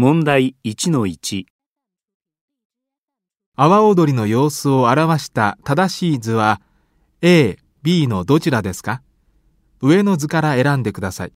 問題1-1阿波踊りの様子を表した正しい図は A、B のどちらですか？上の図から選んでください。